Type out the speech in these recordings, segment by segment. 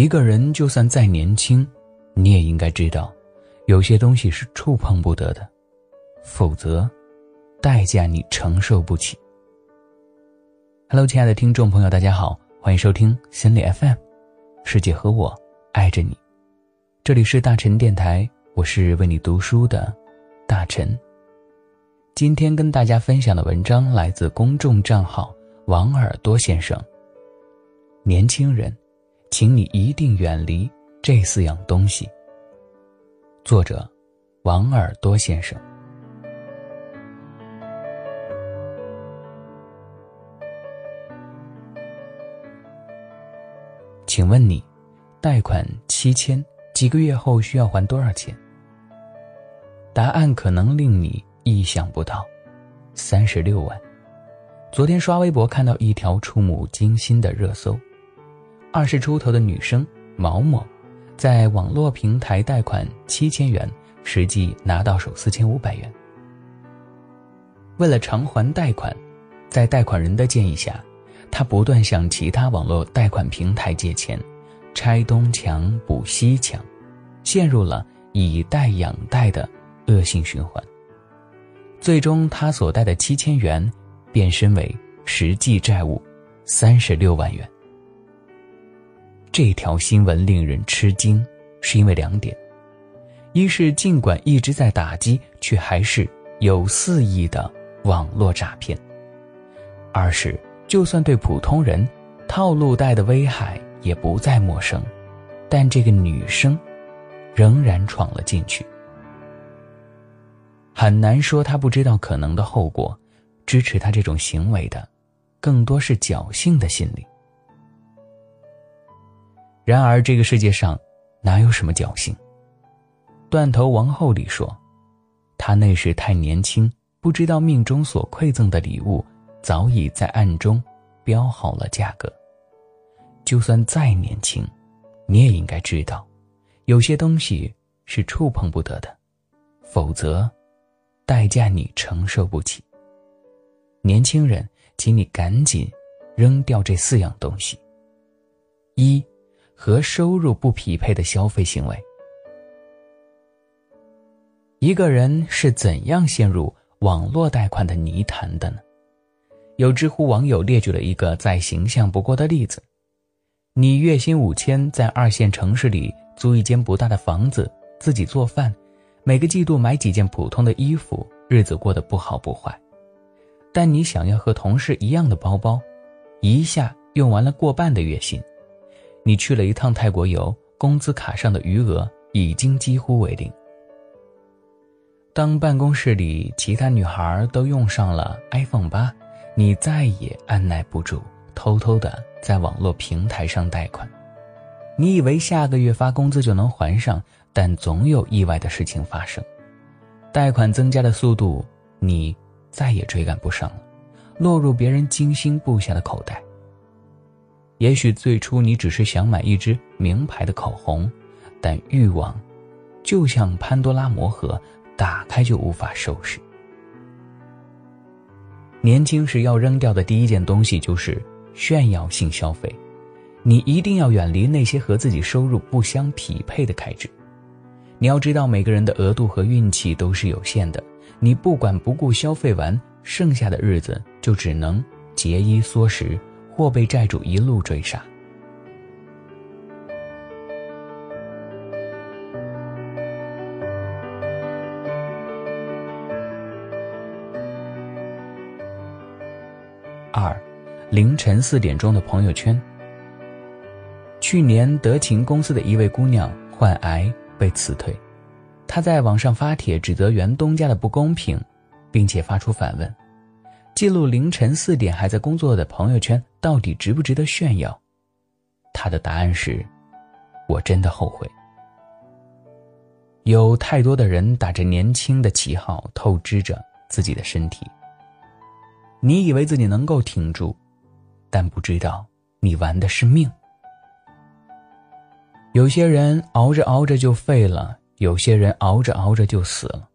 一个人就算再年轻，你也应该知道，有些东西是触碰不得的，否则，代价你承受不起。Hello，亲爱的听众朋友，大家好，欢迎收听心理 FM，世界和我爱着你，这里是大陈电台，我是为你读书的大陈。今天跟大家分享的文章来自公众账号王耳朵先生。年轻人，请你一定远离这四样东西。作者：王耳朵先生。请问你，贷款七千，几个月后需要还多少钱？答案可能令你意想不到，三十六万。昨天刷微博看到一条触目惊心的热搜：二十出头的女生毛某，在网络平台贷款七千元，实际拿到手四千五百元。为了偿还贷款，在贷款人的建议下。他不断向其他网络贷款平台借钱，拆东墙补西墙，陷入了以贷养贷的恶性循环。最终，他所贷的七千元变身为实际债务三十六万元。这条新闻令人吃惊，是因为两点：一是尽管一直在打击，却还是有肆意的网络诈骗；二是。就算对普通人，套路贷的危害也不再陌生，但这个女生，仍然闯了进去。很难说她不知道可能的后果，支持她这种行为的，更多是侥幸的心理。然而这个世界上，哪有什么侥幸？断头王后里说，她那时太年轻，不知道命中所馈赠的礼物。早已在暗中标好了价格。就算再年轻，你也应该知道，有些东西是触碰不得的，否则，代价你承受不起。年轻人，请你赶紧扔掉这四样东西：一，和收入不匹配的消费行为。一个人是怎样陷入网络贷款的泥潭的呢？有知乎网友列举了一个再形象不过的例子：你月薪五千，在二线城市里租一间不大的房子，自己做饭，每个季度买几件普通的衣服，日子过得不好不坏。但你想要和同事一样的包包，一下用完了过半的月薪。你去了一趟泰国游，工资卡上的余额已经几乎为零。当办公室里其他女孩都用上了 iPhone 八。你再也按耐不住，偷偷的在网络平台上贷款。你以为下个月发工资就能还上，但总有意外的事情发生，贷款增加的速度你再也追赶不上了，落入别人精心布下的口袋。也许最初你只是想买一支名牌的口红，但欲望就像潘多拉魔盒，打开就无法收拾。年轻时要扔掉的第一件东西就是炫耀性消费，你一定要远离那些和自己收入不相匹配的开支。你要知道，每个人的额度和运气都是有限的，你不管不顾消费完，剩下的日子就只能节衣缩食，或被债主一路追杀。二，凌晨四点钟的朋友圈。去年德勤公司的一位姑娘患癌被辞退，她在网上发帖指责原东家的不公平，并且发出反问：记录凌晨四点还在工作的朋友圈到底值不值得炫耀？他的答案是：我真的后悔。有太多的人打着年轻的旗号透支着自己的身体。你以为自己能够挺住，但不知道你玩的是命。有些人熬着熬着就废了，有些人熬着熬着就死了。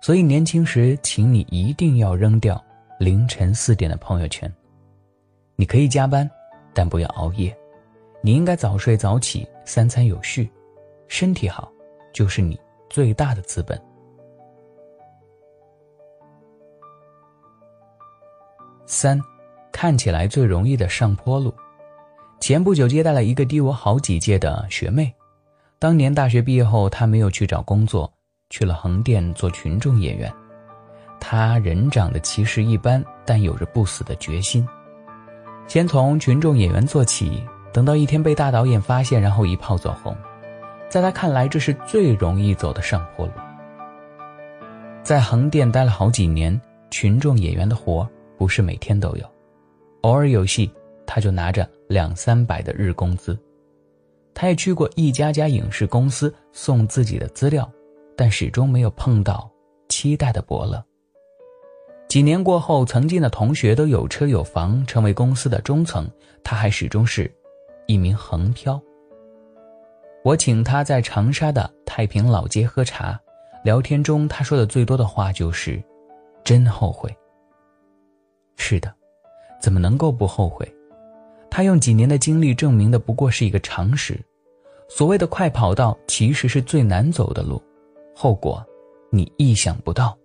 所以年轻时，请你一定要扔掉凌晨四点的朋友圈。你可以加班，但不要熬夜。你应该早睡早起，三餐有序，身体好就是你最大的资本。三，看起来最容易的上坡路。前不久接待了一个低我好几届的学妹，当年大学毕业后，她没有去找工作，去了横店做群众演员。他人长得其实一般，但有着不死的决心。先从群众演员做起，等到一天被大导演发现，然后一炮走红。在他看来，这是最容易走的上坡路。在横店待了好几年，群众演员的活不是每天都有，偶尔有戏，他就拿着两三百的日工资。他也去过一家家影视公司送自己的资料，但始终没有碰到期待的伯乐。几年过后，曾经的同学都有车有房，成为公司的中层，他还始终是一名横漂。我请他在长沙的太平老街喝茶，聊天中他说的最多的话就是：“真后悔。”是的，怎么能够不后悔？他用几年的经历证明的不过是一个常识：所谓的快跑道其实是最难走的路，后果你意想不到。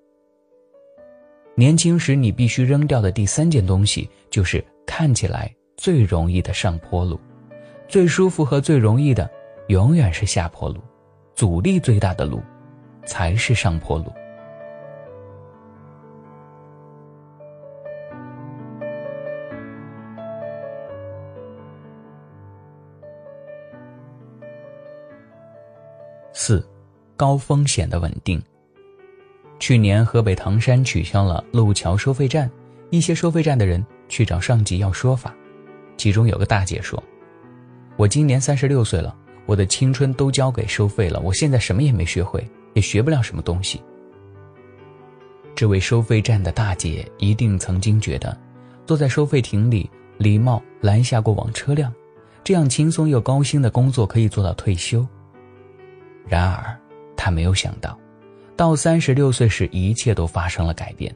年轻时你必须扔掉的第三件东西，就是看起来最容易的上坡路，最舒服和最容易的，永远是下坡路，阻力最大的路，才是上坡路。四，高风险的稳定。去年河北唐山取消了路桥收费站，一些收费站的人去找上级要说法，其中有个大姐说：“我今年三十六岁了，我的青春都交给收费了，我现在什么也没学会，也学不了什么东西。”这位收费站的大姐一定曾经觉得，坐在收费亭里礼貌拦下过往车辆，这样轻松又高薪的工作可以做到退休。然而，她没有想到。到三十六岁时，一切都发生了改变。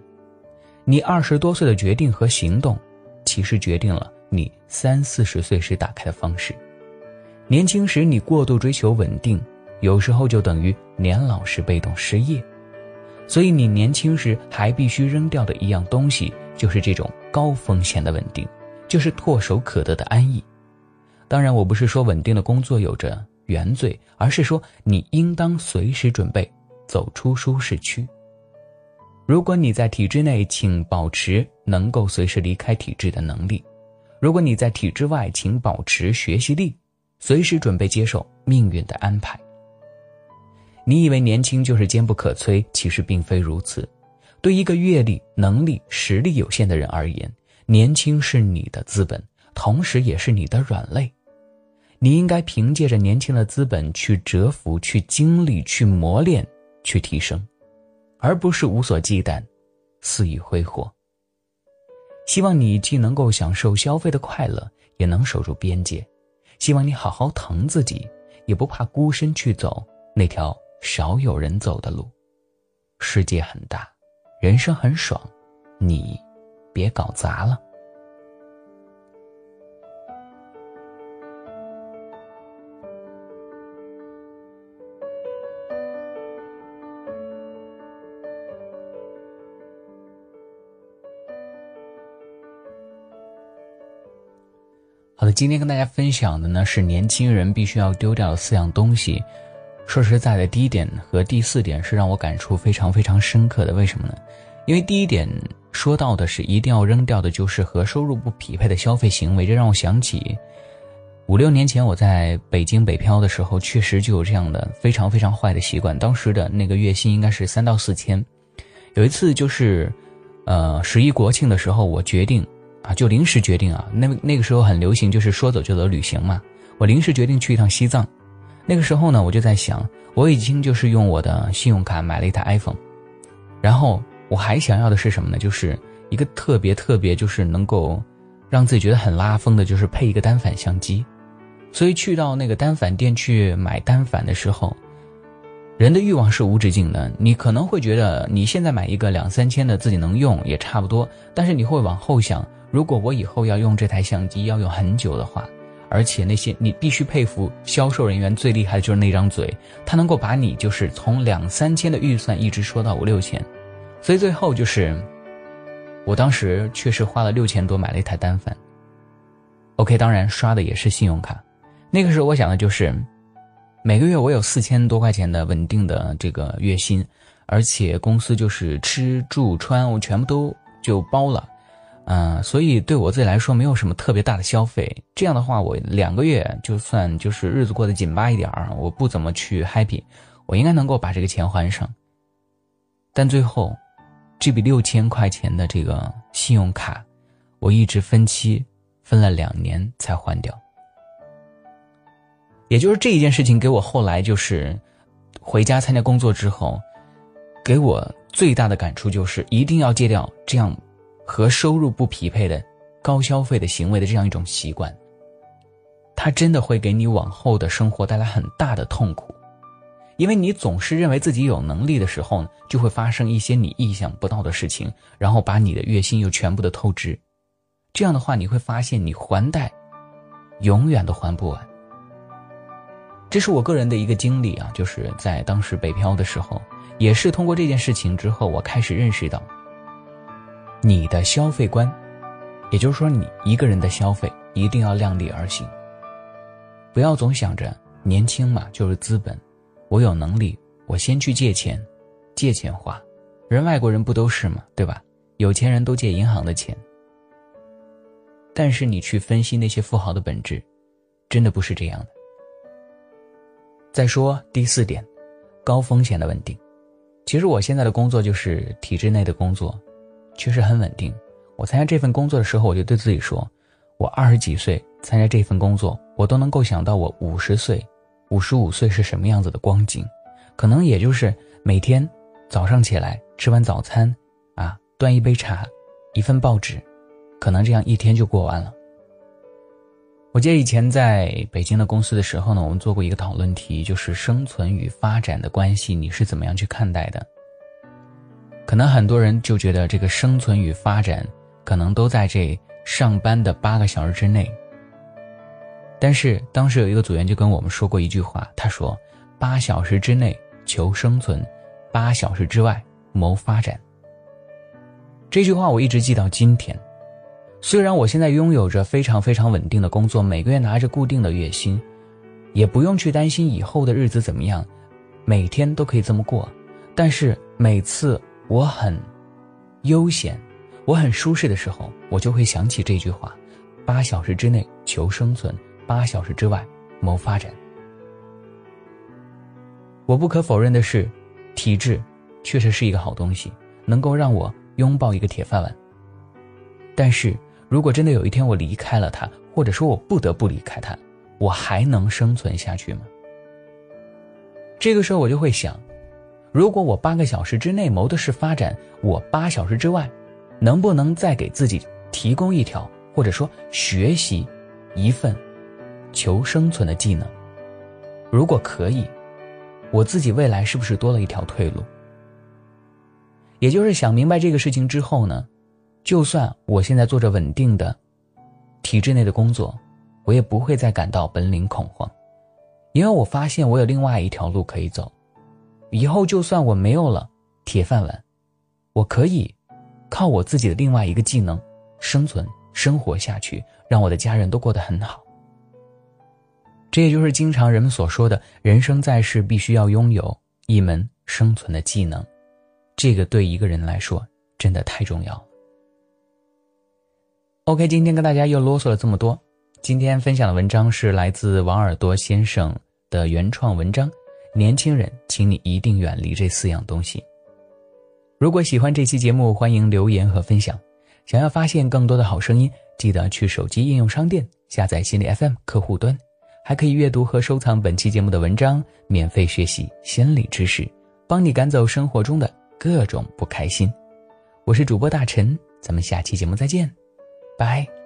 你二十多岁的决定和行动，其实决定了你三四十岁时打开的方式。年轻时你过度追求稳定，有时候就等于年老时被动失业。所以你年轻时还必须扔掉的一样东西，就是这种高风险的稳定，就是唾手可得的安逸。当然，我不是说稳定的工作有着原罪，而是说你应当随时准备。走出舒适区。如果你在体制内，请保持能够随时离开体制的能力；如果你在体制外，请保持学习力，随时准备接受命运的安排。你以为年轻就是坚不可摧，其实并非如此。对一个阅历、能力、实力有限的人而言，年轻是你的资本，同时也是你的软肋。你应该凭借着年轻的资本去蛰伏、去经历、去磨练。去提升，而不是无所忌惮，肆意挥霍。希望你既能够享受消费的快乐，也能守住边界。希望你好好疼自己，也不怕孤身去走那条少有人走的路。世界很大，人生很爽，你别搞砸了。的，今天跟大家分享的呢是年轻人必须要丢掉的四样东西。说实在的，第一点和第四点是让我感触非常非常深刻的。为什么呢？因为第一点说到的是一定要扔掉的就是和收入不匹配的消费行为，这让我想起五六年前我在北京北漂的时候，确实就有这样的非常非常坏的习惯。当时的那个月薪应该是三到四千。有一次就是，呃，十一国庆的时候，我决定。啊，就临时决定啊，那那个时候很流行，就是说走就走旅行嘛。我临时决定去一趟西藏，那个时候呢，我就在想，我已经就是用我的信用卡买了一台 iPhone，然后我还想要的是什么呢？就是一个特别特别，就是能够让自己觉得很拉风的，就是配一个单反相机。所以去到那个单反店去买单反的时候，人的欲望是无止境的。你可能会觉得你现在买一个两三千的自己能用也差不多，但是你会往后想。如果我以后要用这台相机要用很久的话，而且那些你必须佩服销售人员最厉害的就是那张嘴，他能够把你就是从两三千的预算一直说到五六千，所以最后就是，我当时确实花了六千多买了一台单反。OK，当然刷的也是信用卡，那个时候我想的就是，每个月我有四千多块钱的稳定的这个月薪，而且公司就是吃住穿我全部都就包了。嗯，所以对我自己来说没有什么特别大的消费。这样的话，我两个月就算就是日子过得紧巴一点儿，我不怎么去 happy，我应该能够把这个钱还上。但最后，这笔六千块钱的这个信用卡，我一直分期分了两年才还掉。也就是这一件事情给我后来就是回家参加工作之后，给我最大的感触就是一定要戒掉这样。和收入不匹配的高消费的行为的这样一种习惯，它真的会给你往后的生活带来很大的痛苦，因为你总是认为自己有能力的时候，就会发生一些你意想不到的事情，然后把你的月薪又全部的透支，这样的话你会发现你还贷，永远都还不完。这是我个人的一个经历啊，就是在当时北漂的时候，也是通过这件事情之后，我开始认识到。你的消费观，也就是说，你一个人的消费一定要量力而行，不要总想着年轻嘛就是资本，我有能力，我先去借钱，借钱花，人外国人不都是吗？对吧？有钱人都借银行的钱，但是你去分析那些富豪的本质，真的不是这样的。再说第四点，高风险的稳定，其实我现在的工作就是体制内的工作。确实很稳定。我参加这份工作的时候，我就对自己说：“我二十几岁参加这份工作，我都能够想到我五十岁、五十五岁是什么样子的光景。可能也就是每天早上起来吃完早餐，啊，端一杯茶，一份报纸，可能这样一天就过完了。”我记得以前在北京的公司的时候呢，我们做过一个讨论题，就是生存与发展的关系，你是怎么样去看待的？可能很多人就觉得这个生存与发展，可能都在这上班的八个小时之内。但是当时有一个组员就跟我们说过一句话，他说：“八小时之内求生存，八小时之外谋发展。”这句话我一直记到今天。虽然我现在拥有着非常非常稳定的工作，每个月拿着固定的月薪，也不用去担心以后的日子怎么样，每天都可以这么过，但是每次。我很悠闲，我很舒适的时候，我就会想起这句话：八小时之内求生存，八小时之外谋发展。我不可否认的是，体制确实是一个好东西，能够让我拥抱一个铁饭碗。但是如果真的有一天我离开了它，或者说我不得不离开它，我还能生存下去吗？这个时候我就会想。如果我八个小时之内谋的是发展，我八小时之外，能不能再给自己提供一条，或者说学习一份求生存的技能？如果可以，我自己未来是不是多了一条退路？也就是想明白这个事情之后呢，就算我现在做着稳定的体制内的工作，我也不会再感到本领恐慌，因为我发现我有另外一条路可以走。以后就算我没有了铁饭碗，我可以靠我自己的另外一个技能生存生活下去，让我的家人都过得很好。这也就是经常人们所说的人生在世必须要拥有一门生存的技能，这个对一个人来说真的太重要了。OK，今天跟大家又啰嗦了这么多，今天分享的文章是来自王耳朵先生的原创文章。年轻人，请你一定远离这四样东西。如果喜欢这期节目，欢迎留言和分享。想要发现更多的好声音，记得去手机应用商店下载心理 FM 客户端，还可以阅读和收藏本期节目的文章，免费学习心理知识，帮你赶走生活中的各种不开心。我是主播大陈，咱们下期节目再见，拜。